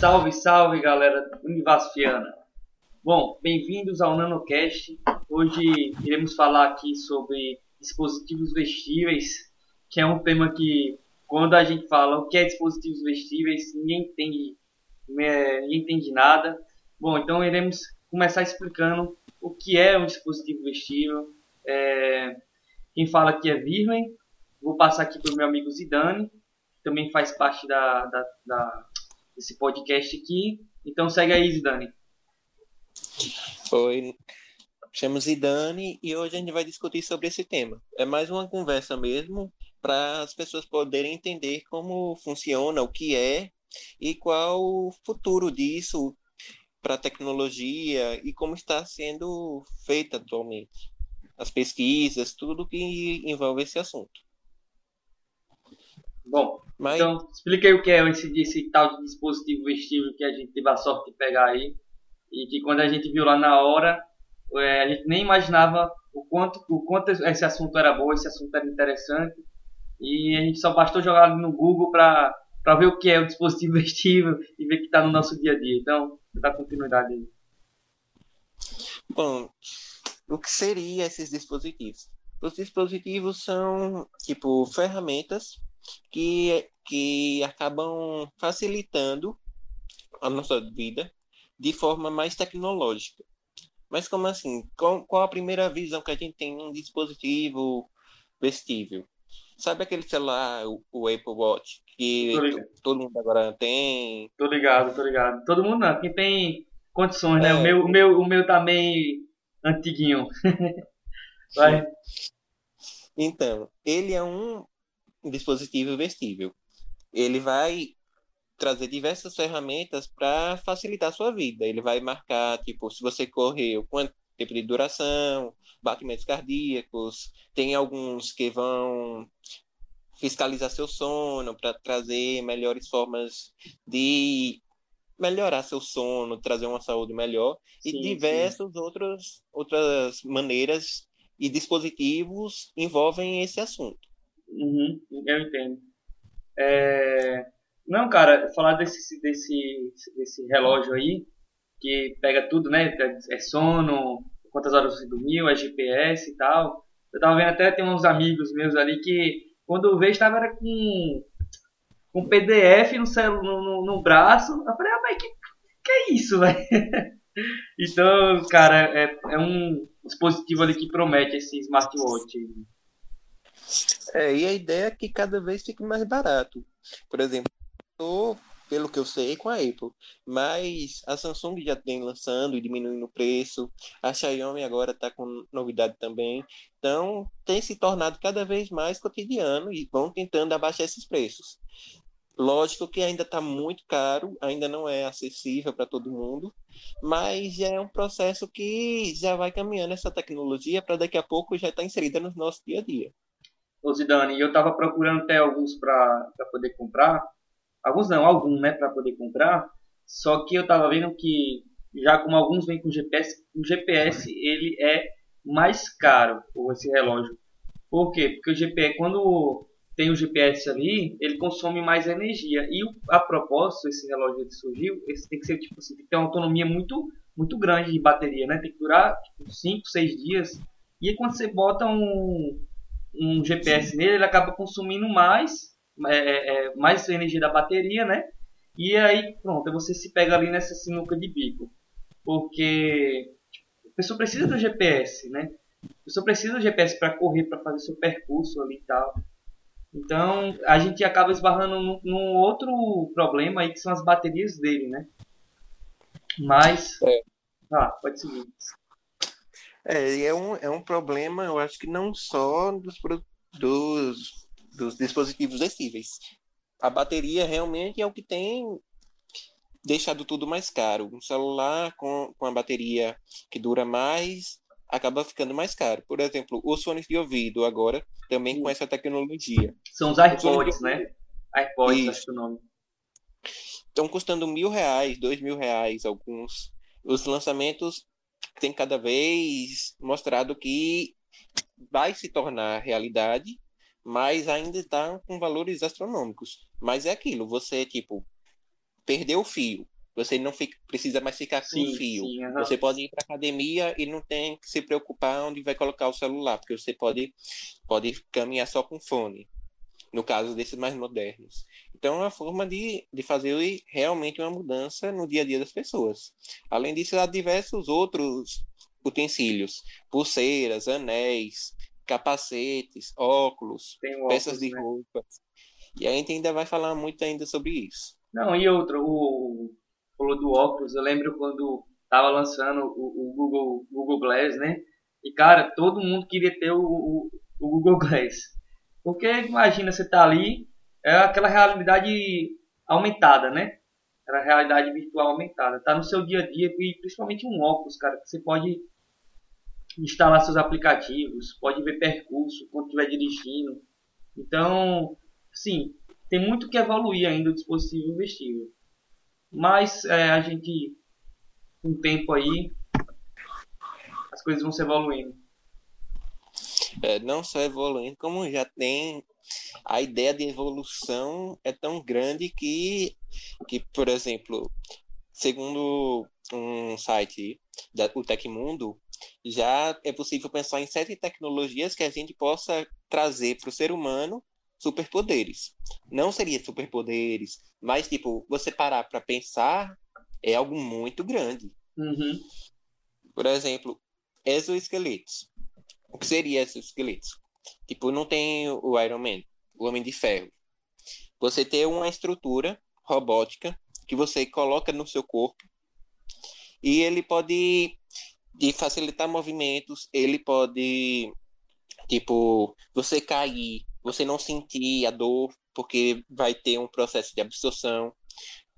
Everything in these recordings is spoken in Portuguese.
Salve, salve galera univasfiana! Bom, bem-vindos ao NanoCast. Hoje iremos falar aqui sobre dispositivos vestíveis, que é um tema que, quando a gente fala o que é dispositivos vestíveis, ninguém entende, é, ninguém entende nada. Bom, então iremos começar explicando o que é um dispositivo vestível. É, quem fala aqui é Virlen. Vou passar aqui para o meu amigo Zidane, que também faz parte da, da, da, desse podcast aqui. Então segue aí, Zidane. Oi, chamo Zidane e hoje a gente vai discutir sobre esse tema. É mais uma conversa mesmo para as pessoas poderem entender como funciona, o que é e qual o futuro disso para a tecnologia e como está sendo feita atualmente. As pesquisas, tudo que envolve esse assunto. Bom, Mas... então explica aí o que é esse, esse tal de dispositivo vestível que a gente teve a sorte de pegar aí e que quando a gente viu lá na hora, é, a gente nem imaginava o quanto, o quanto esse assunto era bom, esse assunto era interessante e a gente só bastou jogar no Google para ver o que é o dispositivo vestível e ver que está no nosso dia a dia. Então, dá continuidade aí. Bom, o que seriam esses dispositivos? Os dispositivos são, tipo, ferramentas que, que acabam facilitando a nossa vida de forma mais tecnológica. Mas como assim? Qual, qual a primeira visão que a gente tem um dispositivo vestível? Sabe aquele celular, o, o Apple Watch, que todo mundo agora tem? Tô ligado, tô ligado. Todo mundo não, quem tem condições, né? O, é. meu, o, meu, o meu tá meio antiguinho. Vai. Então, ele é um dispositivo vestível. Ele vai trazer diversas ferramentas para facilitar a sua vida. Ele vai marcar, tipo, se você correu, quanto tempo de duração, batimentos cardíacos, tem alguns que vão fiscalizar seu sono para trazer melhores formas de melhorar seu sono, trazer uma saúde melhor sim, e diversas outras outras maneiras e dispositivos envolvem esse assunto. Uhum, eu entendo. É... Não, cara, falar desse, desse, desse relógio aí, que pega tudo, né? É sono, quantas horas você dormiu, é GPS e tal. Eu tava vendo até, tem uns amigos meus ali que, quando eu vejo, estava era com, com PDF no, celu, no, no, braço. Eu falei, rapaz, que, que é isso, velho? então, cara, é, é um dispositivo ali que promete esse smartwatch. É, e a ideia é que cada vez fique mais barato. Por exemplo, pelo que eu sei, com a Apple. Mas a Samsung já tem lançando e diminuindo o preço. A Xiaomi agora está com novidade também. Então, tem se tornado cada vez mais cotidiano e vão tentando abaixar esses preços. Lógico que ainda está muito caro, ainda não é acessível para todo mundo, mas já é um processo que já vai caminhando essa tecnologia para daqui a pouco já estar tá inserida no nosso dia a dia. Ô Zidane, eu estava procurando até alguns para poder comprar, Alguns não, alguns, né, para poder comprar. Só que eu tava vendo que já como alguns vêm com GPS, o GPS ele é mais caro, esse relógio. Por quê? Porque o GPS, quando tem o GPS ali, ele consome mais energia. E a propósito, esse relógio que surgiu, esse tem que ser tipo assim, tem que ter uma autonomia muito muito grande de bateria, né? Tem que durar 5, tipo, 6 dias. E quando você bota um, um GPS nele, ele acaba consumindo mais é, é, é, mais energia da bateria, né? E aí, pronto, você se pega ali nessa sinuca de bico. Porque a pessoa precisa do GPS, né? A pessoa precisa do GPS para correr, para fazer seu percurso ali e tal. Então, a gente acaba esbarrando num, num, outro problema aí, que são as baterias dele, né? Mas... É. Ah, pode seguir. É, é um, é um problema, eu acho que não só dos, dos dos dispositivos vestíveis. A bateria realmente é o que tem deixado tudo mais caro. Um celular com, com a bateria que dura mais acaba ficando mais caro. Por exemplo, os fones de ouvido agora também com essa tecnologia. São os iPods, né? iPods, Isso. acho que é o nome. Estão custando mil reais, dois mil reais alguns. Os lançamentos têm cada vez mostrado que vai se tornar realidade mas ainda está com valores astronômicos. Mas é aquilo, você, tipo, perdeu o fio. Você não fica, precisa mais ficar com sim, fio. Sim, uhum. Você pode ir para academia e não tem que se preocupar onde vai colocar o celular, porque você pode, pode caminhar só com fone, no caso desses mais modernos. Então, é uma forma de, de fazer realmente uma mudança no dia a dia das pessoas. Além disso, há diversos outros utensílios, pulseiras, anéis, capacetes, óculos, óculos peças de né? roupa. E a gente ainda vai falar muito ainda sobre isso. Não, e outro, o falou do óculos, eu lembro quando tava lançando o, o Google, Google Glass, né? E cara, todo mundo queria ter o, o, o Google Glass. Porque imagina, você tá ali, é aquela realidade aumentada, né? Era realidade virtual aumentada. Tá no seu dia a dia e principalmente um óculos, cara, que você pode instalar seus aplicativos, pode ver percurso quando estiver dirigindo. Então, sim, tem muito que evoluir ainda o dispositivo investível. Mas é, a gente, com o tempo aí, as coisas vão se evoluindo. É, não só evoluindo, como já tem a ideia de evolução é tão grande que, que por exemplo, segundo um site da o Tecmundo, já é possível pensar em sete tecnologias que a gente possa trazer para o ser humano superpoderes. Não seria superpoderes, mas, tipo, você parar para pensar é algo muito grande. Uhum. Por exemplo, exoesqueletos. O que seria exoesqueletos? Tipo, não tem o Iron Man, o Homem de Ferro. Você tem uma estrutura robótica que você coloca no seu corpo e ele pode de facilitar movimentos, ele pode tipo, você cair, você não sentir a dor, porque vai ter um processo de absorção.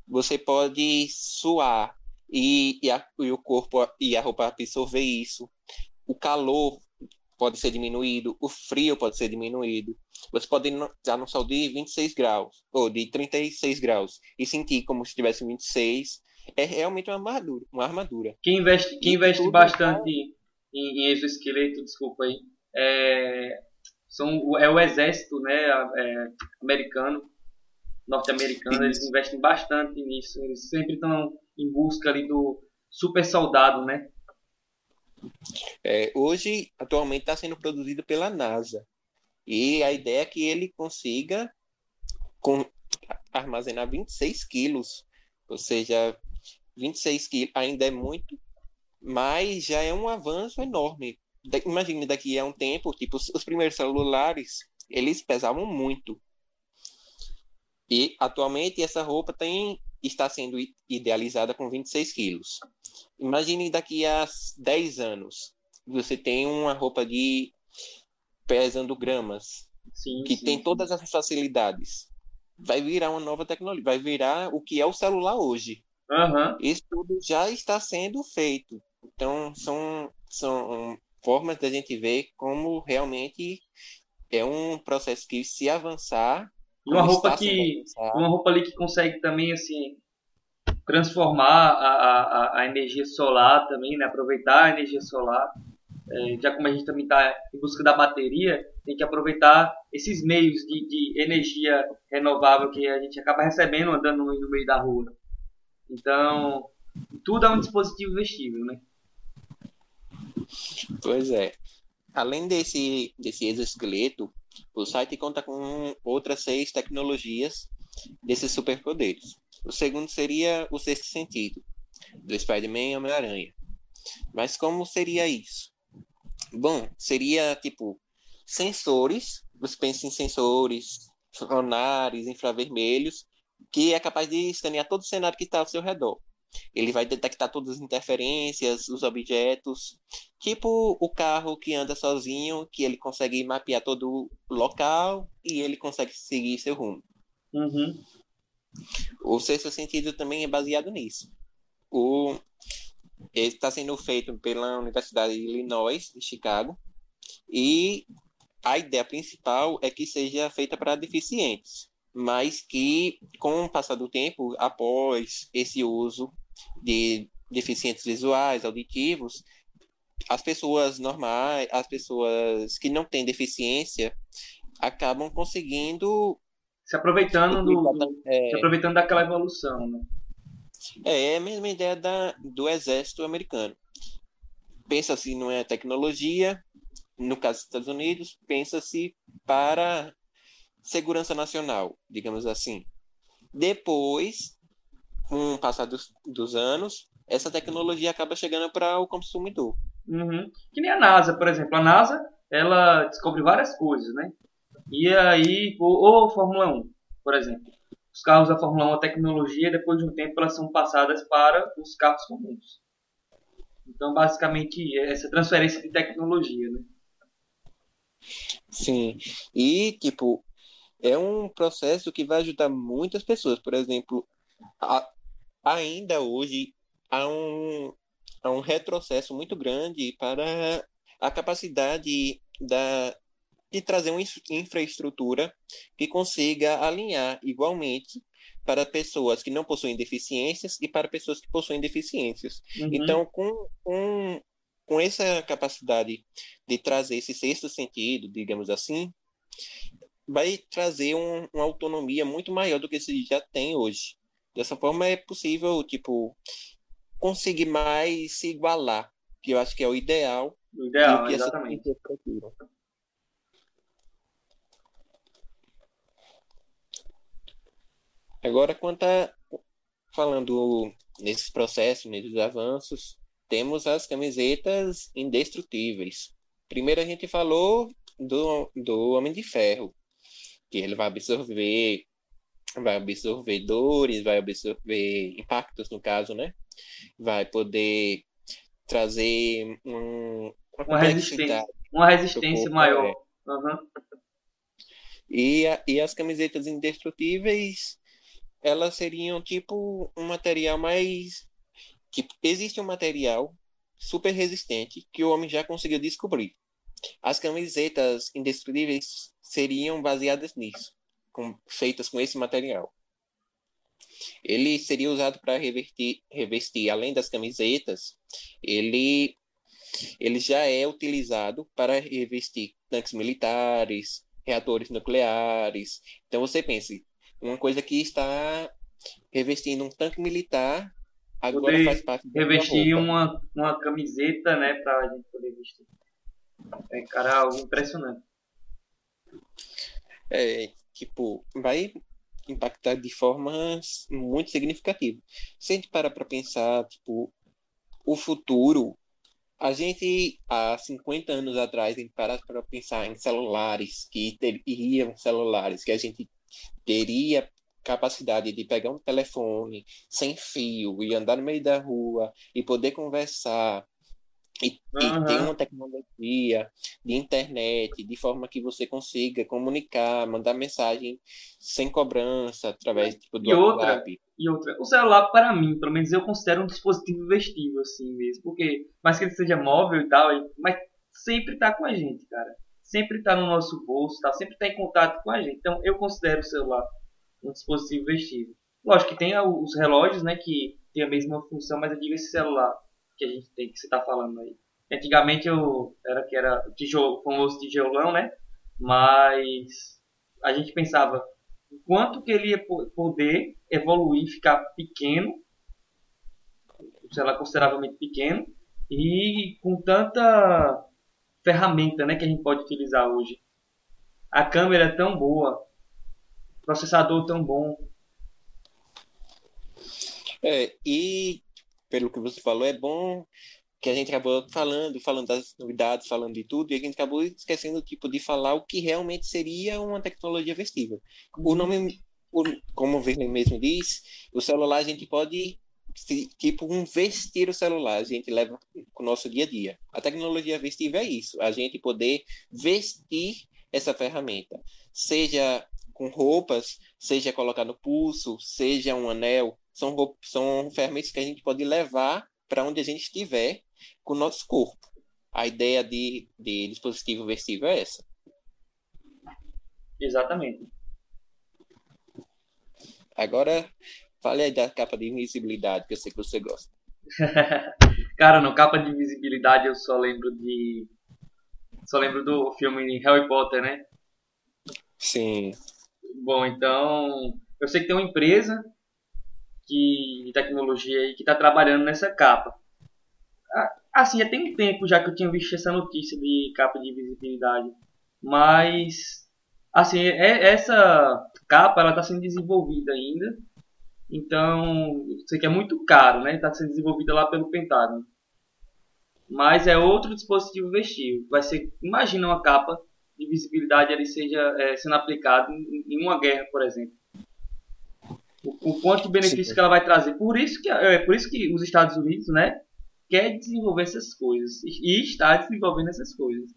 Você pode suar e, e, a, e o corpo e a roupa absorver isso. O calor pode ser diminuído, o frio pode ser diminuído. Você pode estar no sol de 26 graus, ou de 36 graus, e sentir como se estivesse 26. É realmente uma armadura. Uma armadura. Quem investe, quem investe bastante em, em exoesqueleto, desculpa aí, é, são, é o exército né, é, americano, norte-americano, eles investem bastante nisso. Eles sempre estão em busca ali do super soldado, né? É, hoje, atualmente, está sendo produzido pela NASA. E a ideia é que ele consiga com, armazenar 26 quilos. Ou seja, 26 quilos ainda é muito, mas já é um avanço enorme imagine daqui a um tempo, tipo, os primeiros celulares, eles pesavam muito. E atualmente essa roupa tem está sendo idealizada com 26 quilos. Imagine daqui a 10 anos, você tem uma roupa de pesando gramas, sim, que sim. tem todas as facilidades. Vai virar uma nova tecnologia, vai virar o que é o celular hoje. Uhum. Isso tudo já está sendo feito. Então, são, são formas da gente ver como realmente é um processo que se avançar uma roupa que uma roupa ali que consegue também assim transformar a, a, a energia solar também né aproveitar a energia solar já como a gente também está em busca da bateria tem que aproveitar esses meios de, de energia renovável que a gente acaba recebendo andando no meio da rua então tudo é um dispositivo vestível né Pois é. Além desse, desse exoesqueleto, o site conta com outras seis tecnologias desses superpoderes. O segundo seria o sexto sentido, do Spider-Man e Homem-Aranha. Mas como seria isso? Bom, seria tipo sensores, você pensa em sensores sonares, infravermelhos, que é capaz de escanear todo o cenário que está ao seu redor. Ele vai detectar todas as interferências, os objetos, tipo o carro que anda sozinho, que ele consegue mapear todo o local e ele consegue seguir seu rumo. Uhum. O sexto sentido também é baseado nisso. O está sendo feito pela Universidade de Illinois, de Chicago, e a ideia principal é que seja feita para deficientes, mas que, com o passar do tempo, após esse uso, de deficientes visuais, auditivos, as pessoas normais, as pessoas que não têm deficiência, acabam conseguindo se aproveitando do, do é... se aproveitando daquela evolução, né? É, é a mesma ideia da, do exército americano. Pensa-se não é tecnologia, no caso dos Estados Unidos, pensa-se para segurança nacional, digamos assim. Depois, com o passar dos, dos anos, essa tecnologia acaba chegando para o consumidor. Uhum. Que nem a NASA, por exemplo. A NASA, ela descobre várias coisas, né? E aí, ou, ou Fórmula 1, por exemplo. Os carros da Fórmula 1, a tecnologia, depois de um tempo, elas são passadas para os carros comuns. Então, basicamente, essa transferência de tecnologia, né? Sim. E, tipo, é um processo que vai ajudar muitas pessoas. Por exemplo, a, ainda hoje há um, há um retrocesso muito grande para a capacidade da, de trazer uma infraestrutura que consiga alinhar igualmente para pessoas que não possuem deficiências e para pessoas que possuem deficiências. Uhum. Então, com, com, com essa capacidade de trazer esse sexto sentido, digamos assim, vai trazer um, uma autonomia muito maior do que se já tem hoje. Dessa forma é possível, tipo, conseguir mais se igualar, que eu acho que é o ideal. O ideal, exatamente. Agora, quanto a, falando nesses processos, nesses avanços, temos as camisetas indestrutíveis. Primeiro a gente falou do, do Homem de Ferro, que ele vai absorver vai absorver dores, vai absorver impactos no caso, né? Vai poder trazer um, uma, uma resistência, uma resistência maior. Uhum. E, a, e as camisetas indestrutíveis, elas seriam tipo um material mais. Tipo, existe um material super resistente que o homem já conseguiu descobrir. As camisetas indestrutíveis seriam baseadas nisso, com, feitas com esse material. Ele seria usado para revestir, revestir, além das camisetas, ele, ele já é utilizado para revestir tanques militares, reatores nucleares. Então você pense, uma coisa que está revestindo um tanque militar agora poder faz parte da revestir uma, uma camiseta, né, para a gente poder vestir. É, cara, algo impressionante. É, tipo, vai impactar de formas muito significativas. Se a gente parar para pensar, tipo, o futuro, a gente, há 50 anos atrás, a gente parar para pensar em celulares, que teriam celulares, que a gente teria capacidade de pegar um telefone sem fio e andar no meio da rua e poder conversar e, uhum. e ter uma tecnologia de internet de forma que você consiga comunicar, mandar mensagem sem cobrança através tipo, do e outra, e outra, o celular para mim, pelo menos eu considero um dispositivo vestível assim mesmo, porque mais que ele seja móvel e tal, mas sempre está com a gente, cara. Sempre está no nosso bolso, tá? sempre está em contato com a gente. Então eu considero o celular um dispositivo vestível. Lógico que tem os relógios, né, que tem a mesma função, mas eu digo esse celular que a gente tem, que você está falando aí. Antigamente eu era que era tijolo, famoso tijolão, né? Mas a gente pensava quanto que ele ia poder evoluir, ficar pequeno, sei lá, consideravelmente pequeno, e com tanta ferramenta, né, que a gente pode utilizar hoje. A câmera é tão boa, processador tão bom. É, e pelo que você falou, é bom que a gente acabou falando, falando das novidades, falando de tudo, e a gente acabou esquecendo tipo de falar o que realmente seria uma tecnologia vestível. O nome, o, como o mesmo diz, o celular a gente pode tipo um vestir o celular, a gente leva com o nosso dia a dia. A tecnologia vestível é isso, a gente poder vestir essa ferramenta, seja com roupas, seja colocar no pulso, seja um anel, são, são ferramentas que a gente pode levar para onde a gente estiver com o nosso corpo. A ideia de, de dispositivo vestível é essa. Exatamente. Agora, fale aí da capa de invisibilidade, que eu sei que você gosta. Cara, no capa de invisibilidade eu só lembro de. Só lembro do filme Harry Potter, né? Sim. Bom, então. Eu sei que tem uma empresa que, de tecnologia aí que está trabalhando nessa capa. Assim, já tem um tempo já que eu tinha visto essa notícia de capa de visibilidade, mas assim, é, essa capa ela está sendo desenvolvida ainda, então sei que é muito caro, né? Está sendo desenvolvida lá pelo Pentágono, mas é outro dispositivo vestível. Vai ser, imagina uma capa de visibilidade ele seja é, sendo aplicado em, em, uma guerra, por exemplo. O, o quanto de benefício Sim. que ela vai trazer. Por isso que é por isso que os Estados Unidos, né, quer desenvolver essas coisas e está desenvolvendo essas coisas.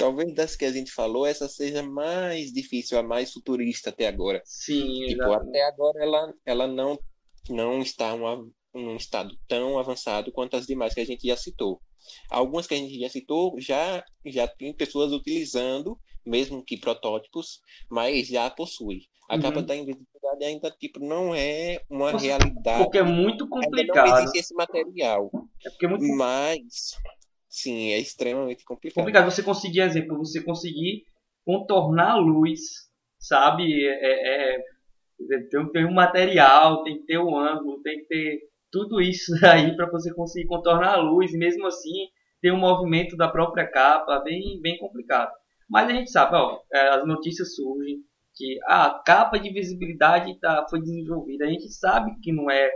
Talvez das que a gente falou, essa seja mais difícil, a mais futurista até agora. Sim, tipo, até agora ela, ela não, não está uma, um estado tão avançado quanto as demais que a gente já citou. Algumas que a gente já citou já, já tem pessoas utilizando, mesmo que protótipos, mas já possui. A uhum. capa da invisibilidade ainda tipo, não é uma Nossa, realidade. Porque é muito complicado. Ainda não existe esse material. É porque é muito Mas, sim, é extremamente complicado. Complicado você conseguir, exemplo, você conseguir contornar a luz, sabe? É, é, é tem, tem um material, tem que ter o um ângulo, tem que ter tudo isso aí para você conseguir contornar a luz e mesmo assim ter um movimento da própria capa bem, bem complicado. Mas a gente sabe, ó, é, as notícias surgem que ah, a capa de visibilidade tá, foi desenvolvida. A gente sabe que não é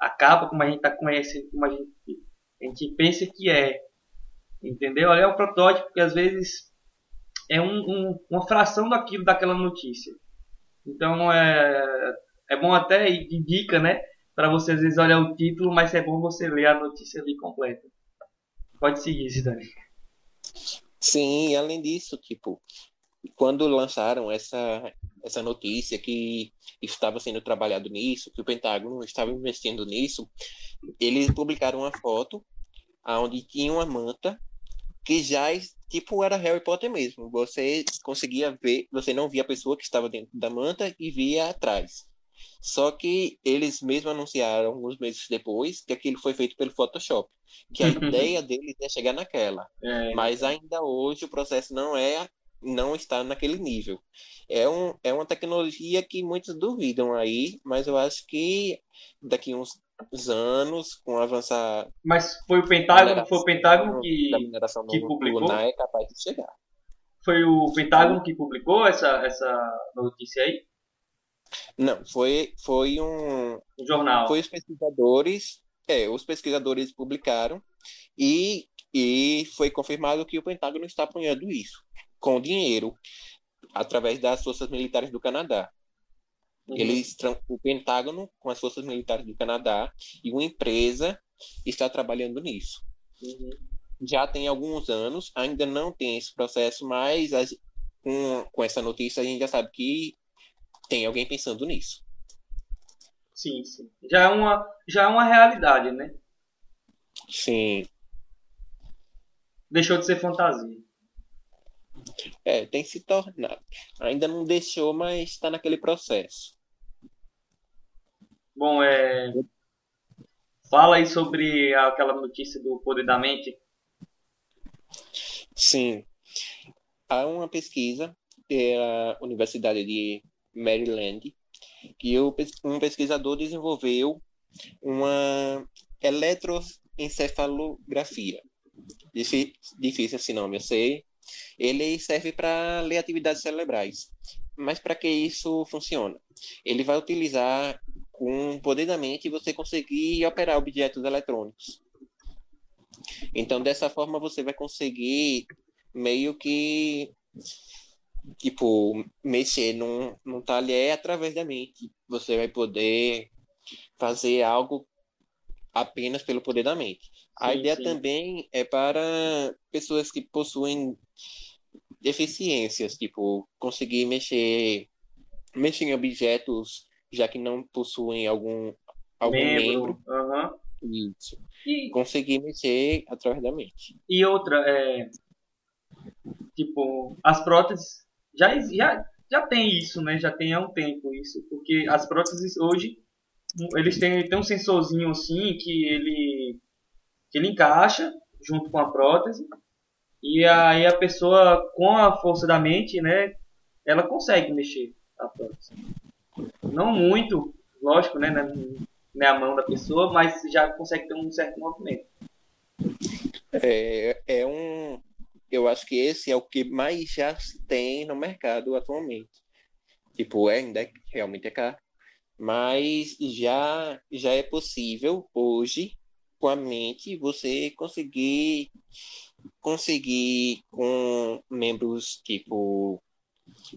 a capa como a gente está conhecendo, como a gente, a gente pensa que é. Entendeu? É o protótipo que às vezes é um, um, uma fração daquilo daquela notícia. Então é, é bom até de dica, né? para você às vezes olhar o título, mas é bom você ler a notícia ali completa. Pode seguir, Zidane. Sim, além disso, tipo, quando lançaram essa essa notícia que estava sendo trabalhado nisso, que o Pentágono estava investindo nisso, eles publicaram uma foto onde tinha uma manta que já tipo era Harry Potter mesmo. Você conseguia ver, você não via a pessoa que estava dentro da manta e via atrás. Só que eles mesmo anunciaram alguns meses depois que aquilo foi feito pelo Photoshop, que a ideia deles é chegar naquela. É, Mas ainda hoje o processo não é não está naquele nível. É, um, é uma tecnologia que muitos duvidam aí, mas eu acho que daqui uns anos, com avançar. Mas foi o Pentágono, foi o Pentágono que, que publicou. é capaz de chegar. Foi o Pentágono que publicou essa, essa notícia aí? Não, foi, foi um. Um jornal. Foi os pesquisadores. É, os pesquisadores publicaram e, e foi confirmado que o Pentágono está apoiando isso com dinheiro através das forças militares do Canadá. Uhum. Eles, o Pentágono, com as forças militares do Canadá, e uma empresa está trabalhando nisso. Uhum. Já tem alguns anos, ainda não tem esse processo, mas as, com, com essa notícia a gente já sabe que tem alguém pensando nisso. Sim, sim. Já é uma, já é uma realidade, né? Sim. Deixou de ser fantasia. É, tem se tornado. Ainda não deixou, mas está naquele processo. Bom, é. Fala aí sobre aquela notícia do poder da mente. Sim. Há uma pesquisa da Universidade de Maryland, que um pesquisador desenvolveu uma eletroencefalografia. Difícil esse nome, eu sei. Ele serve para ler atividades cerebrais. Mas para que isso funciona? Ele vai utilizar com o poder da mente você conseguir operar objetos eletrônicos. Então, dessa forma, você vai conseguir meio que tipo, mexer num, num talher através da mente. Você vai poder fazer algo apenas pelo poder da mente. Sim, a ideia sim. também é para pessoas que possuem deficiências, tipo, conseguir mexer, mexer em objetos já que não possuem algum, algum membro. membro. Uhum. Isso. E... Conseguir mexer através da mente. E outra, é, tipo, as próteses já, já, já tem isso, né? Já tem há um tempo isso, porque as próteses hoje eles têm, têm um sensorzinho assim que ele que ele encaixa junto com a prótese e aí a pessoa com a força da mente, né, ela consegue mexer a prótese. Não muito, lógico, né, na, na mão da pessoa, mas já consegue ter um certo movimento. É, é um, eu acho que esse é o que mais já tem no mercado atualmente. Tipo, é, ainda é, realmente é caro, mas já já é possível hoje com a mente você conseguir conseguir com membros tipo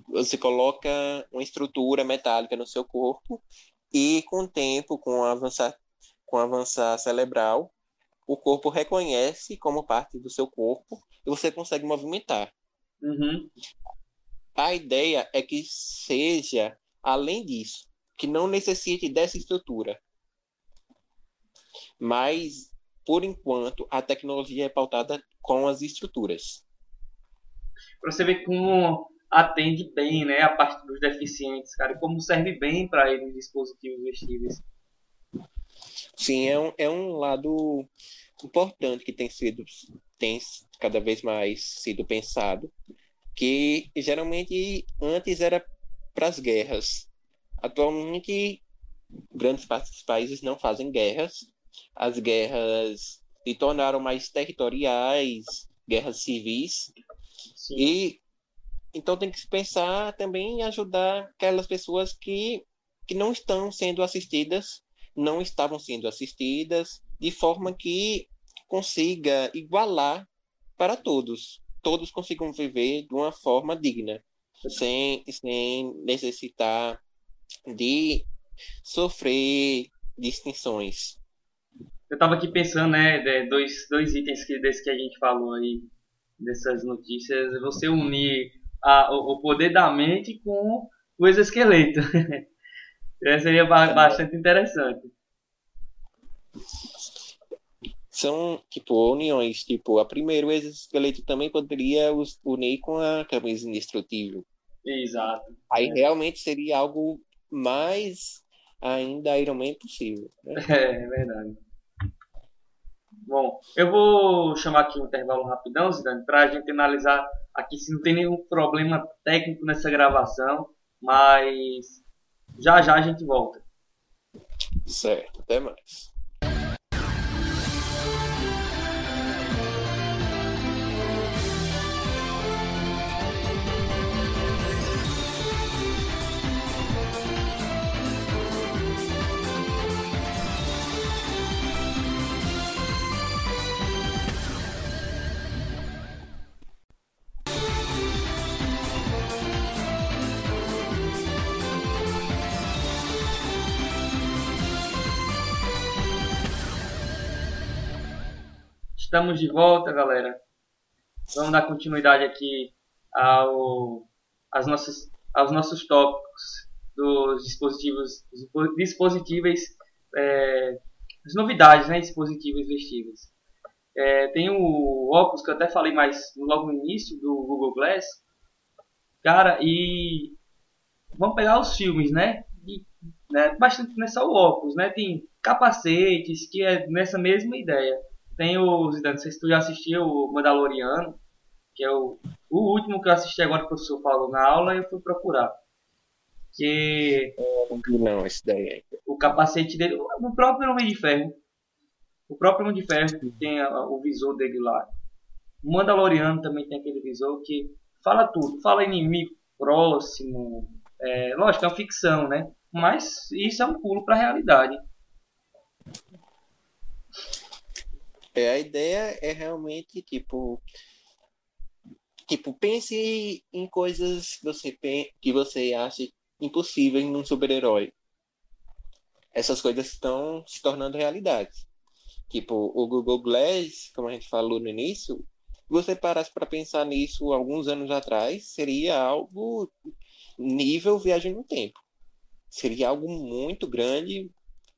você coloca uma estrutura metálica no seu corpo e com o tempo, com avançar, com avançar cerebral, o corpo reconhece como parte do seu corpo e você consegue movimentar. Uhum. A ideia é que seja além disso, que não necessite dessa estrutura. Mas, por enquanto, a tecnologia é pautada com as estruturas. Para você ver como atende bem, né, a parte dos deficientes, cara, como serve bem para eles dispositivos vestíveis. Sim, é um, é um lado importante que tem sido tem cada vez mais sido pensado, que geralmente antes era para as guerras. Atualmente, grandes partes dos países não fazem guerras. As guerras se tornaram mais territoriais, guerras civis. Sim. E então tem que se pensar também em ajudar aquelas pessoas que, que não estão sendo assistidas, não estavam sendo assistidas, de forma que consiga igualar para todos. Todos consigam viver de uma forma digna, sem, sem necessitar de sofrer distinções. Eu estava aqui pensando, né, dois, dois itens que, desse que a gente falou aí, dessas notícias, você unir a, o, poder da mente com o exoesqueleto. seria bastante interessante. São, tipo, uniões. Tipo, a primeira, o exoesqueleto também poderia unir com a camisa indestrutível. Exato. Aí é. realmente seria algo mais ainda Iron Man possível. Né? É, é verdade. Bom, eu vou chamar aqui um intervalo rapidão, Zidane, para a gente analisar aqui se não tem nenhum problema técnico nessa gravação, mas já já a gente volta. Certo, até mais. Estamos de volta, galera. Vamos dar continuidade aqui ao, às nossas, aos nossos tópicos dos dispositivos dispositíveis, é, as novidades, né, dispositivos vestíveis. É, tem o óculos que eu até falei mais logo no início do Google Glass, cara, e vamos pegar os filmes, né? E, né bastante não é só o óculos, né? Tem capacetes que é nessa mesma ideia tem o Zidane, não sei se tu já assistiu o Mandaloriano, que é o, o último que eu assisti agora que o professor falou na aula e eu fui procurar. Que. Não, esse daí é. O capacete dele, o próprio Homem de Ferro. O próprio Homem de Ferro que tem a, o visor dele lá. O Mandaloriano também tem aquele visor que fala tudo. Fala inimigo próximo. É, lógico, é uma ficção, né? Mas isso é um pulo para a realidade. É, a ideia é realmente, tipo, tipo, pense em coisas que você, que você acha impossíveis num super-herói. Essas coisas estão se tornando realidade. Tipo, o Google Glass, como a gente falou no início, você parasse para pensar nisso alguns anos atrás, seria algo nível viagem no tempo. Seria algo muito grande,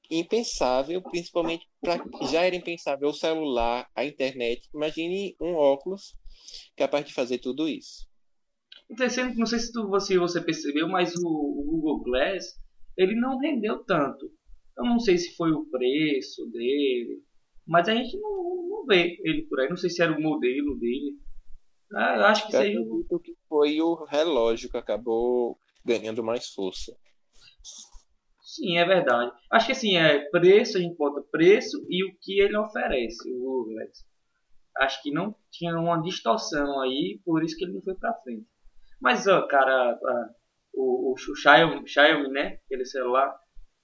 impensável, principalmente para já era impensável o celular, a internet. Imagine um óculos capaz de fazer tudo isso. Interessante, não sei se tu, você, você percebeu, mas o, o, Google Glass ele não rendeu tanto. Eu não sei se foi o preço dele, mas a gente não, não vê ele por aí. Não sei se era o modelo dele. Ah, eu acho que seja. o que foi o relógio que acabou ganhando mais força. Sim, é verdade. Acho que assim, é preço, a gente bota preço e o que ele oferece, o. Acho que não tinha uma distorção aí, por isso que ele não foi pra frente. Mas, ó, cara, o, o Xiaomi, Xiaomi, né? Aquele celular,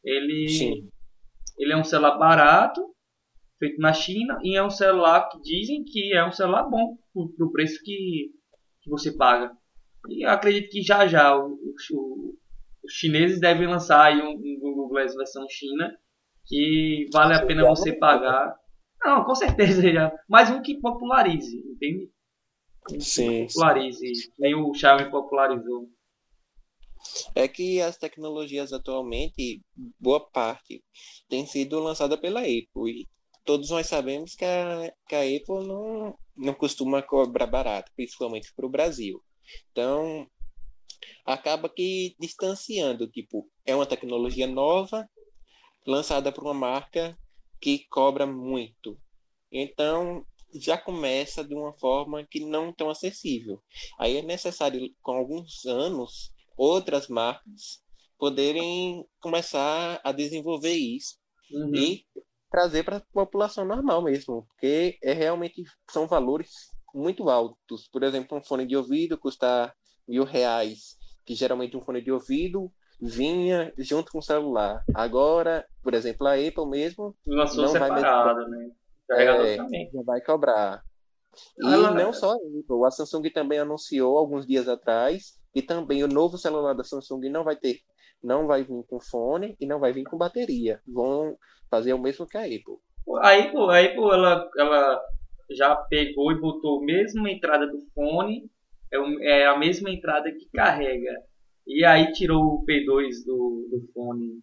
ele, Sim. ele é um celular barato, feito na China, e é um celular que dizem que é um celular bom pro preço que, que você paga. E eu acredito que já já o, o, os chineses devem lançar aí um, um Google Glass versão China que vale a pena você pagar. Não, com certeza já. Mas um que popularize, entende? Um sim. popularize, sim. nem o Xiaomi popularizou. É que as tecnologias atualmente, boa parte, tem sido lançada pela Apple. E todos nós sabemos que a, que a Apple não, não costuma cobrar barato, principalmente para o Brasil. Então, acaba que distanciando, tipo, é uma tecnologia nova, lançada por uma marca que cobra muito. Então, já começa de uma forma que não tão acessível. Aí é necessário, com alguns anos, outras marcas poderem começar a desenvolver isso uhum. e trazer para a população normal mesmo, porque é realmente são valores muito altos. Por exemplo, um fone de ouvido custa mil reais, que geralmente um fone de ouvido vinha junto com o celular. Agora, por exemplo, a Apple mesmo lançou não separado, vai né? é. Já vai cobrar. E ah, não só a Apple, a Samsung também anunciou alguns dias atrás e também o novo celular da Samsung não vai ter, não vai vir com fone e não vai vir com bateria. Vão fazer o mesmo que a Apple. A Apple, a Apple ela, ela já pegou e botou a mesma entrada do fone, é, é a mesma entrada que carrega. E aí tirou o P2 do, do fone.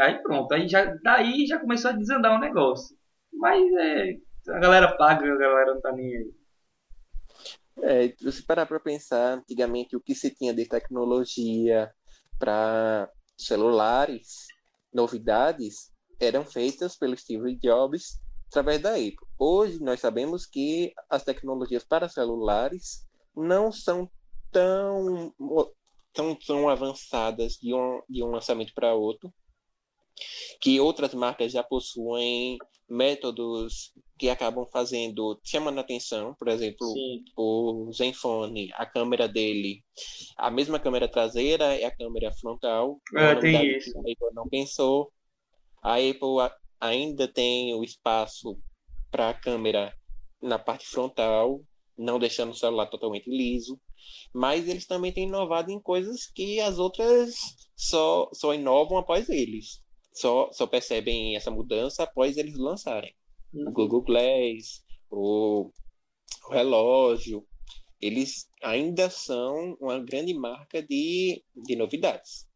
Aí pronto, aí já, daí já começou a desandar o negócio. Mas é, a galera paga, a galera não tá nem aí. É, se parar para pensar, antigamente o que se tinha de tecnologia para celulares, novidades, eram feitas pelo Steve Jobs através da Apple. Hoje nós sabemos que as tecnologias para celulares não são tão, tão, tão avançadas de um, de um lançamento para outro, que outras marcas já possuem métodos que acabam fazendo, chamando a atenção, por exemplo, Sim. o Zenfone, a câmera dele, a mesma câmera traseira é a câmera frontal, ah, tem isso. a Apple não pensou. A Apple ainda tem o espaço para a câmera na parte frontal, não deixando o celular totalmente liso, mas eles também têm inovado em coisas que as outras só, só inovam após eles só, só percebem essa mudança após eles lançarem. Uhum. O Google Glass, o, o relógio, eles ainda são uma grande marca de, de novidades.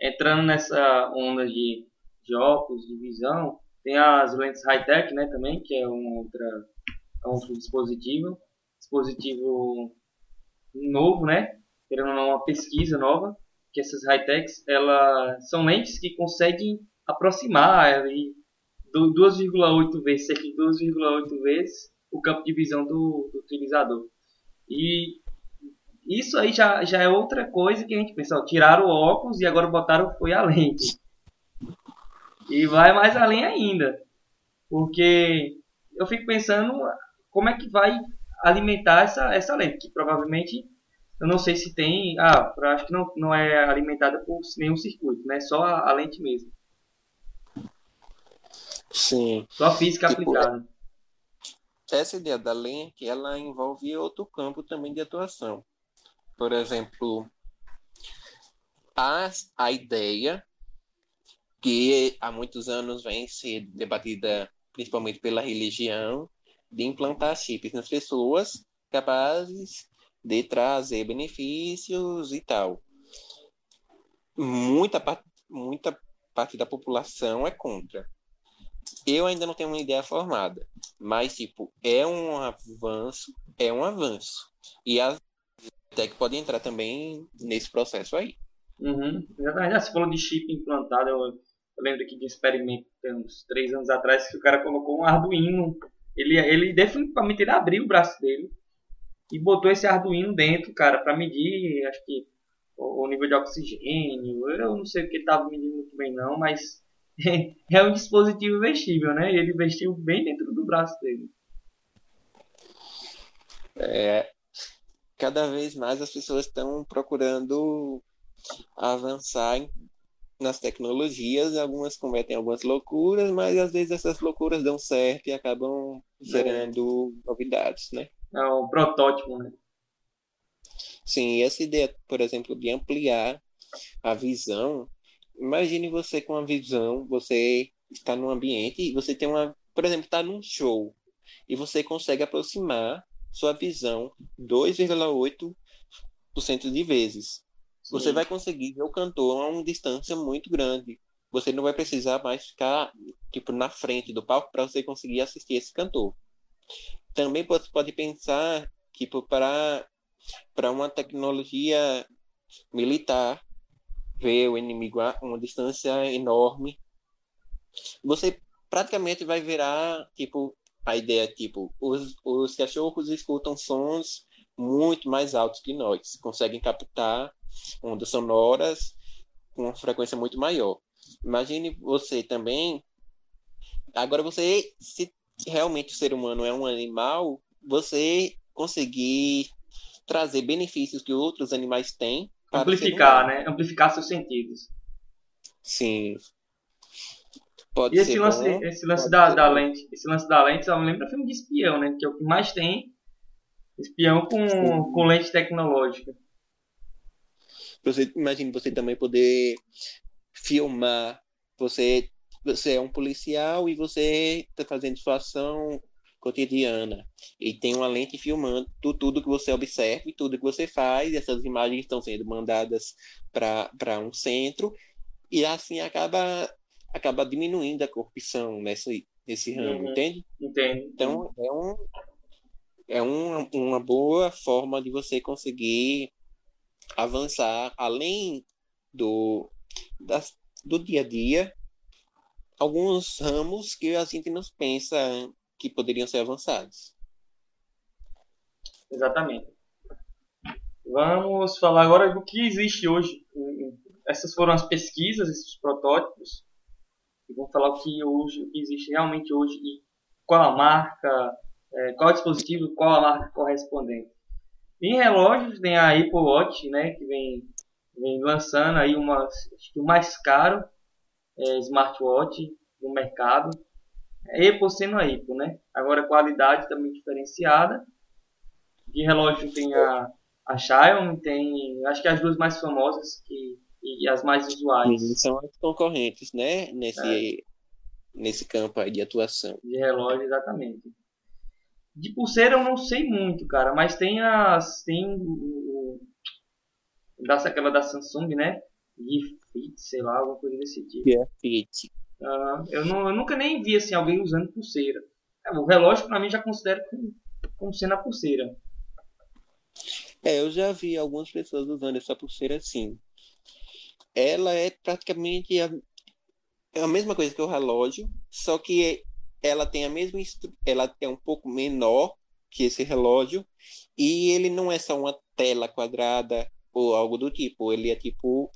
Entrando nessa onda de, de óculos, de visão, tem as lentes high-tech, né, também, que é outra, é um outro dispositivo. Dispositivo novo, né, querendo ou não, uma pesquisa nova, que essas high-techs elas são lentes que conseguem aproximar e 2,8 vezes, cerca de 2,8 vezes o campo de visão do, do, utilizador. E isso aí já, já é outra coisa que a gente pensa, ó, tiraram o óculos e agora botaram foi a lente. E vai mais além ainda. Porque eu fico pensando como é que vai alimentar essa, essa lente, que provavelmente eu não sei se tem. Ah, eu acho que não, não é alimentada por nenhum circuito, né? Só a, a lente mesmo. Sim. Só a física tipo, aplicada. Essa ideia da lente, ela envolve outro campo também de atuação. Por exemplo, a, a ideia que há muitos anos vem ser debatida principalmente pela religião de implantar chips nas pessoas capazes de trazer benefícios e tal. Muita, muita parte da população é contra. Eu ainda não tenho uma ideia formada, mas tipo, é um avanço, é um avanço. E a Tech pode entrar também nesse processo aí. Uhum. Já se falou de chip implantado, eu, eu lembro aqui de um experimento uns três anos atrás que o cara colocou um Arduino. Ele, ele definitivamente ele abriu o braço dele e botou esse Arduino dentro, cara, para medir, acho que o, o nível de oxigênio. Eu não sei o que ele estava medindo muito bem não, mas é um dispositivo vestível, né? Ele vestiu bem dentro do braço dele. É, cada vez mais as pessoas estão procurando avançar em, nas tecnologias. Algumas cometem algumas loucuras, mas às vezes essas loucuras dão certo e acabam gerando é. novidades, né? É um protótipo, né? Sim, essa ideia, por exemplo, de ampliar a visão. Imagine você com uma visão, você está num ambiente e você tem uma, por exemplo, está num show e você consegue aproximar sua visão 2,8% de vezes. Você vai conseguir ver o cantor a uma distância muito grande. Você não vai precisar mais ficar tipo na frente do palco para você conseguir assistir esse cantor. Também pode, pode pensar tipo para para uma tecnologia militar ver o inimigo a uma distância enorme. Você praticamente vai virar tipo a ideia tipo os, os cachorros escutam sons muito mais altos que nós, conseguem captar ondas sonoras com uma frequência muito maior. Imagine você também. Agora você, se realmente o ser humano é um animal, você conseguir trazer benefícios que outros animais têm. Amplificar, né? Amplificar seus sentidos. Sim. Pode e esse lance, bom, esse lance da, da lente, esse lance da lente, só me lembra filme de espião, né? Que é o que mais tem espião com, com lente tecnológica. Você imagine você também poder filmar, você você é um policial e você está fazendo sua ação cotidiana e tem uma lente filmando tudo, que você observa e tudo que você faz. Essas imagens estão sendo mandadas para um centro e assim acaba acaba diminuindo a corrupção nesse, nesse ramo, uhum. entende? Entendo. Então é um é um, uma boa forma de você conseguir avançar além do das, do dia a dia alguns ramos que a gente não pensa que poderiam ser avançados. Exatamente. Vamos falar agora do que existe hoje. Essas foram as pesquisas, esses protótipos. E vamos falar o que hoje o que existe realmente hoje e qual a marca, é, qual dispositivo, qual a marca correspondente. Em relógios tem a Apple Watch, né, que vem, vem lançando aí uma, acho que o mais caro é, smartwatch no mercado Apple sendo a Apple, né? Agora qualidade também diferenciada. De relógio tem a, a Xiaomi, tem acho que as duas mais famosas que, e as mais usuais. são as concorrentes, né? Nesse, é. nesse campo aí de atuação. De relógio, exatamente. De pulseira eu não sei muito, cara, mas tem as. Tem o. da, aquela da Samsung, né? Gear Fit, sei lá, alguma coisa desse tipo. Gear Fit. Uh, eu, não, eu, nunca nem vi assim, alguém usando pulseira. É, o relógio, para mim, já considero como, como sendo a pulseira. É, eu já vi algumas pessoas usando essa pulseira assim. Ela é praticamente a, é a mesma coisa que o relógio, só que ela tem a mesma ela é um pouco menor que esse relógio e ele não é só uma tela quadrada ou algo do tipo, ele é tipo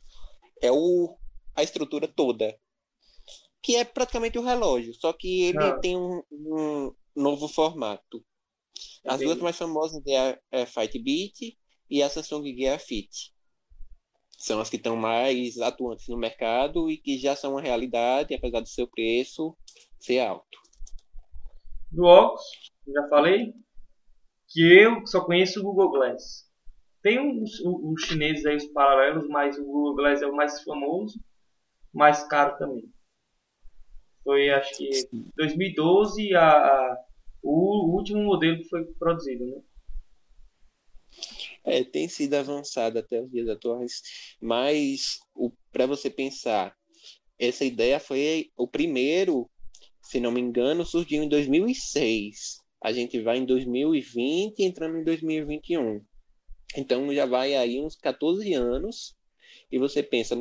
é o a estrutura toda que é praticamente o relógio, só que ele ah. tem um, um, novo formato. As Entendi. duas mais famosas é a, é a Fight Beat e a Samsung Gear Fit. São as que estão mais atuantes no mercado e que já são uma realidade, apesar do seu preço ser alto. Do óculos, já falei, que eu só conheço o Google Glass. Tem os, os chineses aí, os paralelos, mas o Google Glass é o mais famoso, mais caro também. Foi, acho que, 2012 a, a o, último modelo que foi produzido, né? É, tem sido avançado até os dias atuais, mas para você pensar, essa ideia foi o primeiro, se não me engano, surgiu em 2006. A gente vai em 2020 entrando em 2021. Então já vai aí uns 14 anos e você pensa,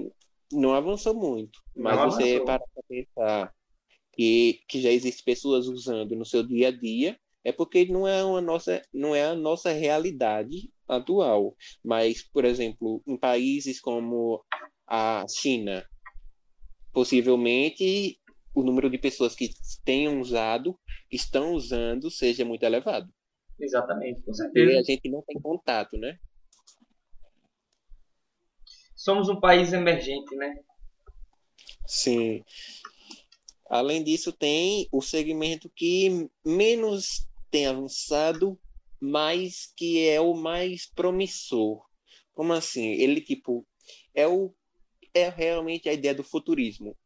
não avançou muito, mas não você avançou. para pensar que, que já existem pessoas usando no seu dia a dia, é porque não é, uma nossa, não é a nossa realidade atual. Mas, por exemplo, em países como a China, possivelmente o número de pessoas que tenham usado, que estão usando, seja muito elevado. Exatamente, com certeza. E a gente não tem contato, né? Somos um país emergente, né? Sim. Além disso, tem o segmento que menos tem avançado, mas que é o mais promissor. Como assim? Ele, tipo, é, o, é realmente a ideia do futurismo.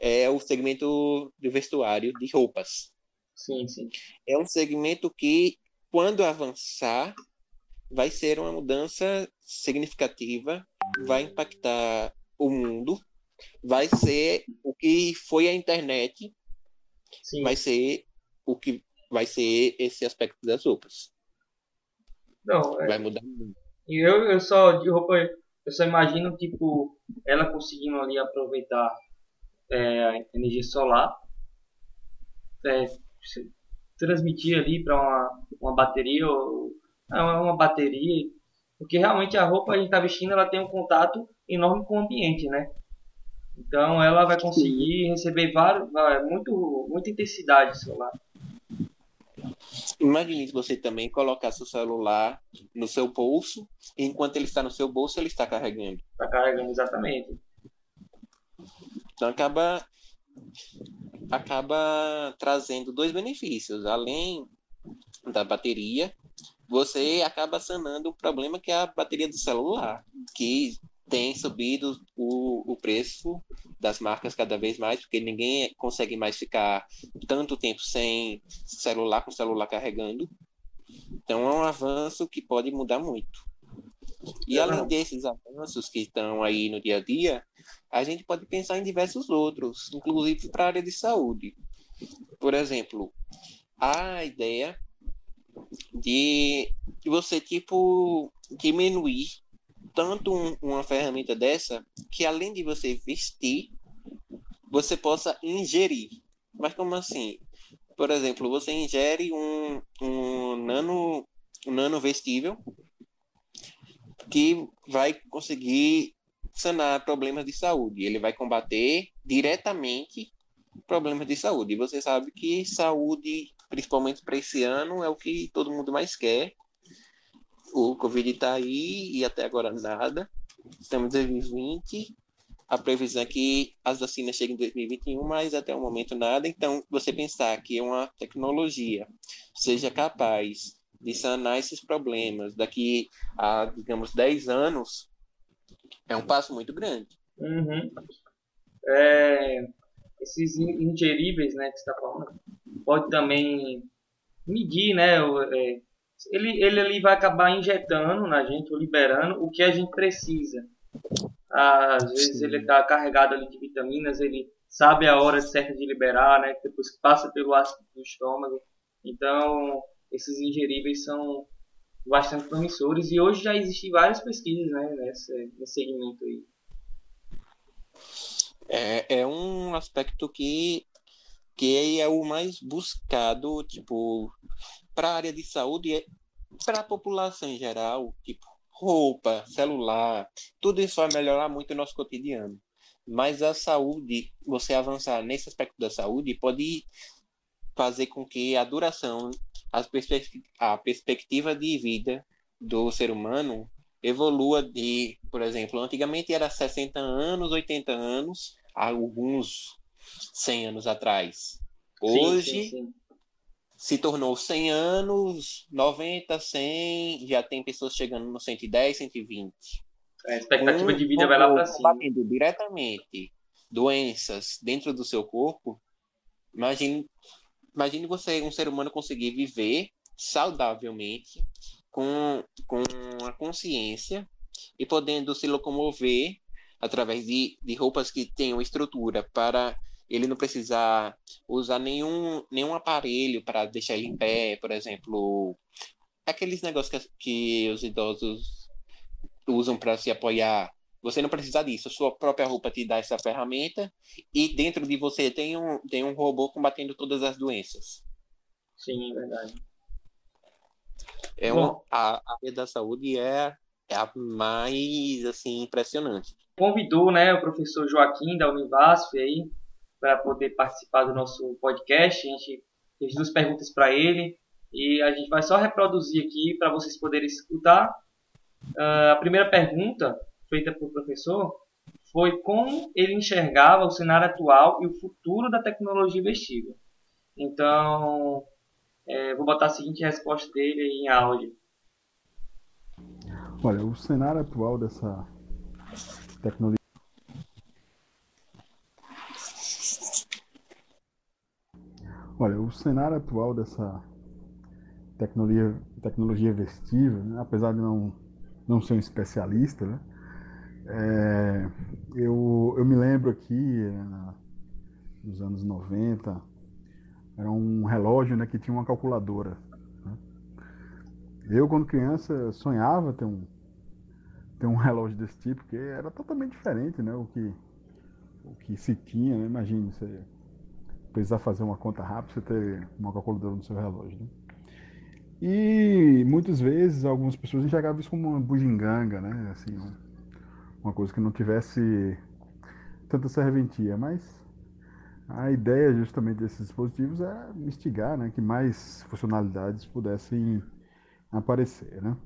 É o segmento do vestuário, de roupas. Sim, sim. É um segmento que, quando avançar, vai ser uma mudança significativa, vai impactar o mundo, vai ser o que foi a internet, Sim. vai ser o que vai ser esse aspecto das roupas. Não, é... vai mudar muito. E eu, eu só de roupa, eu só imagino tipo ela conseguindo ali aproveitar é, energia solar, é, transmitir ali para uma, uma bateria ou é uma bateria, porque realmente a roupa a gente está vestindo ela tem um contato enorme com o ambiente, né? Então ela vai conseguir receber vários, muito, muita intensidade solar. Imagine se você também colocar seu celular no seu bolso, e enquanto ele está no seu bolso, ele está carregando. Está carregando, exatamente. Então acaba, acaba trazendo dois benefícios. Além da bateria, você acaba sanando o problema que é a bateria do celular, que tem subido o, o preço das marcas cada vez mais, porque ninguém consegue mais ficar tanto tempo sem celular, com o celular carregando. Então é um avanço que pode mudar muito. E além desses avanços que estão aí no dia a dia, a gente pode pensar em diversos outros, inclusive para a área de saúde. Por exemplo, a ideia de você tipo diminuir tanto um, uma ferramenta dessa que além de você vestir, você possa ingerir. Mas como assim? Por exemplo, você ingere um, um nano um nano vestível que vai conseguir sanar problemas de saúde. Ele vai combater diretamente problemas de saúde. E você sabe que saúde, principalmente para esse ano, é o que todo mundo mais quer o Covid está aí e até agora nada. Estamos em 2020. A previsão é que as vacinas cheguem em 2021, mas até o momento nada. Então, você pensar que uma tecnologia seja capaz de sanar esses problemas daqui a, digamos, 10 anos, é um passo muito grande. Uhum. É, esses ingeríveis né, que está falando, pode também medir né, é, ele, ele ali vai acabar injetando na gente, ou liberando o que a gente precisa. Às vezes Sim. ele está carregado ali de vitaminas, ele sabe a hora certa de liberar, né? Depois que passa pelo ácido do estômago. Então, esses ingeríveis são bastante promissores e hoje já existem várias pesquisas, né? Nesse, nesse segmento aí. É, é um aspecto que que é o mais buscado, tipo, para a área de saúde e para a população em geral, tipo roupa, celular, tudo isso vai melhorar muito o nosso cotidiano. Mas a saúde, você avançar nesse aspecto da saúde, pode fazer com que a duração, a perspectiva de vida do ser humano evolua de, por exemplo, antigamente era 60 anos, 80 anos, alguns 100 anos atrás. Hoje sim, sim, sim se tornou 100 anos, 90, 100, já tem pessoas chegando no 110, 120. A expectativa um, de vida vai lá para cima. Combatendo diretamente doenças dentro do seu corpo, imagine, imagine você, um ser humano, conseguir viver saudavelmente, com, com a consciência e podendo se locomover através de, de roupas que tenham estrutura para ele não precisar usar nenhum, nenhum aparelho para deixar ele em pé, por exemplo, aqueles negócios que, que os idosos usam para se apoiar. Você não precisa disso, a sua própria roupa te dá essa ferramenta e dentro de você tem um, tem um robô combatendo todas as doenças. Sim, é verdade. É uma, a, a área da saúde é, é a mais assim impressionante. Convidou, né, o professor Joaquim da Univasf aí para poder participar do nosso podcast. A gente fez duas perguntas para ele e a gente vai só reproduzir aqui para vocês poderem escutar. Uh, a primeira pergunta feita pelo professor foi como ele enxergava o cenário atual e o futuro da tecnologia vestível. Então, é, vou botar a seguinte resposta dele em áudio. Olha, o cenário atual dessa tecnologia. Olha, o cenário atual dessa tecnologia, tecnologia vestível, né, apesar de não, não ser um especialista, né, é, eu, eu me lembro aqui, né, nos anos 90, era um relógio né, que tinha uma calculadora. Né? Eu, quando criança, sonhava ter um, ter um relógio desse tipo, porque era totalmente diferente né, o, que, o que se tinha. Né? Imagine você precisar fazer uma conta rápida, você ter uma calculadora no seu relógio. Né? E muitas vezes algumas pessoas enxergavam isso como uma bugiganga, né? Assim, uma coisa que não tivesse tanta serventia, mas a ideia justamente desses dispositivos é instigar né, que mais funcionalidades pudessem aparecer. Né?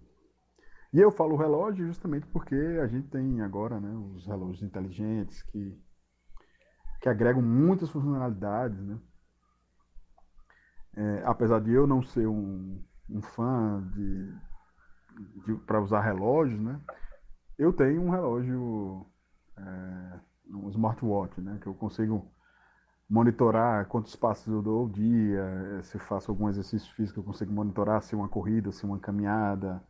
E eu falo relógio justamente porque a gente tem agora né, os relógios inteligentes que, que agregam muitas funcionalidades. Né? É, apesar de eu não ser um, um fã de, de para usar relógios, né? Eu tenho um relógio, é, um smartwatch, né? que eu consigo monitorar quantos passos eu dou ao dia, eh, se faço algum exercício físico, eu consigo monitorar se é uma corrida, se é uma caminhada.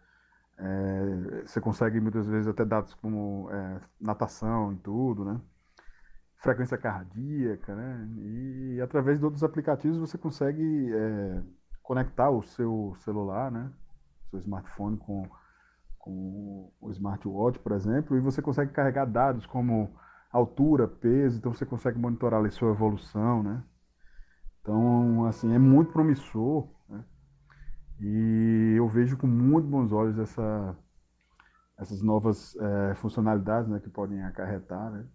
É, você consegue muitas vezes até dados como é, natação e tudo, né? Frequência cardíaca, né? E através de outros aplicativos você consegue é, conectar o seu celular, né? Seu smartphone com, com o smartwatch, por exemplo, e você consegue carregar dados como altura, peso, então você consegue monitorar ali sua evolução, né? Então, assim, é muito promissor, né? E eu vejo com muito bons olhos essa, essas novas é, funcionalidades né, que podem acarretar, né?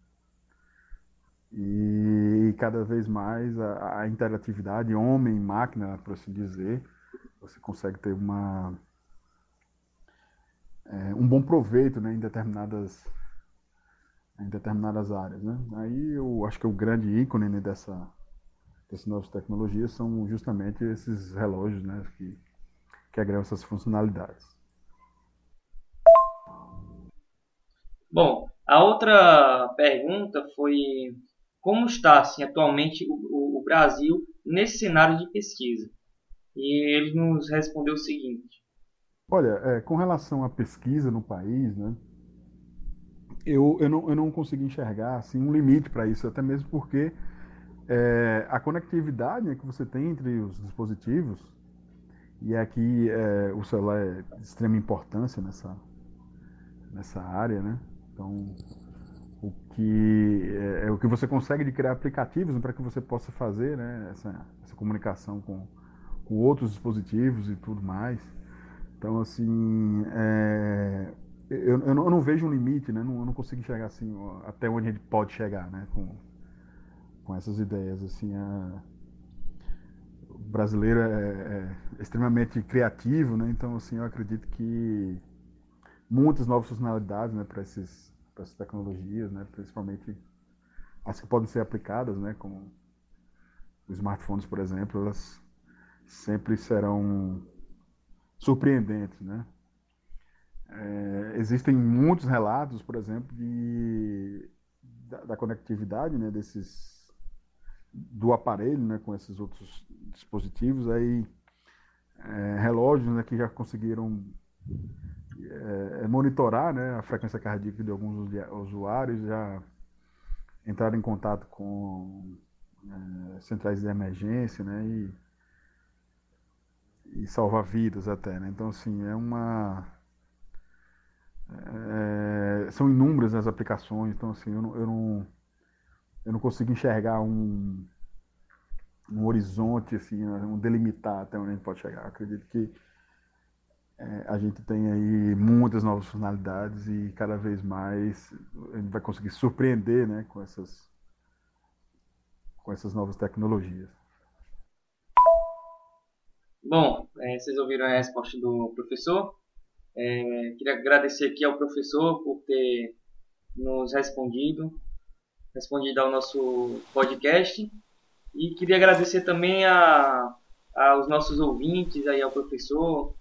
E cada vez mais a, a interatividade homem-máquina, por assim dizer, você consegue ter uma, é, um bom proveito né, em determinadas em determinadas áreas. Né? Aí eu acho que o grande ícone né, dessa, dessas novas tecnologias são justamente esses relógios né, que, que agregam essas funcionalidades. Bom, a outra pergunta foi como está assim, atualmente o, o Brasil nesse cenário de pesquisa? E ele nos respondeu o seguinte. Olha, é, com relação à pesquisa no país, né, eu, eu, não, eu não consigo enxergar assim, um limite para isso, até mesmo porque é, a conectividade né, que você tem entre os dispositivos, e aqui é, o celular é de extrema importância nessa, nessa área, né? Então, o que é, é o que você consegue de criar aplicativos né, para que você possa fazer né, essa, essa comunicação com, com outros dispositivos e tudo mais. Então, assim, é, eu, eu, não, eu não vejo um limite, né? Não, eu não consigo enxergar assim até onde gente pode chegar, né? Com, com essas ideias, assim, a, o brasileiro é, é, extremamente criativo, né? Então, assim, eu acredito que muitas novas funcionalidades, né? Para esses, para essas tecnologias, né? Principalmente as que podem ser aplicadas, né? Como os smartphones, por exemplo, elas sempre serão surpreendentes, né? É, existem muitos relatos, por exemplo, de, da, da, conectividade né, desses, do aparelho né, com esses outros dispositivos, aí, é, relógios né, que já conseguiram é, monitorar né, a frequência cardíaca de alguns usuários, já entraram em contato com é, centrais de emergência né, e, e salvar vidas até. Né? Então, assim, é uma é, são inúmeras as aplicações, então assim, eu não, eu não, eu não consigo enxergar um, um horizonte, assim, um delimitar até onde a gente pode chegar. Eu acredito que é, a gente tem aí muitas novas funcionalidades e cada vez mais a gente vai conseguir surpreender né, com, essas, com essas novas tecnologias. Bom, é, vocês ouviram a resposta do professor. É, queria agradecer aqui ao professor por ter nos respondido, respondido ao nosso podcast. E queria agradecer também a, aos nossos ouvintes, aí ao professor.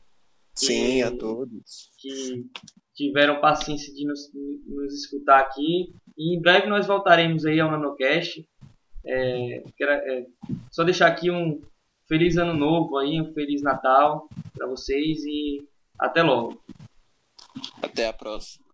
Sim, a todos. Que tiveram paciência de nos, nos escutar aqui. E em breve nós voltaremos aí ao NanoCast. É, quero, é, só deixar aqui um feliz ano novo aí, um feliz Natal para vocês e até logo. Até a próxima.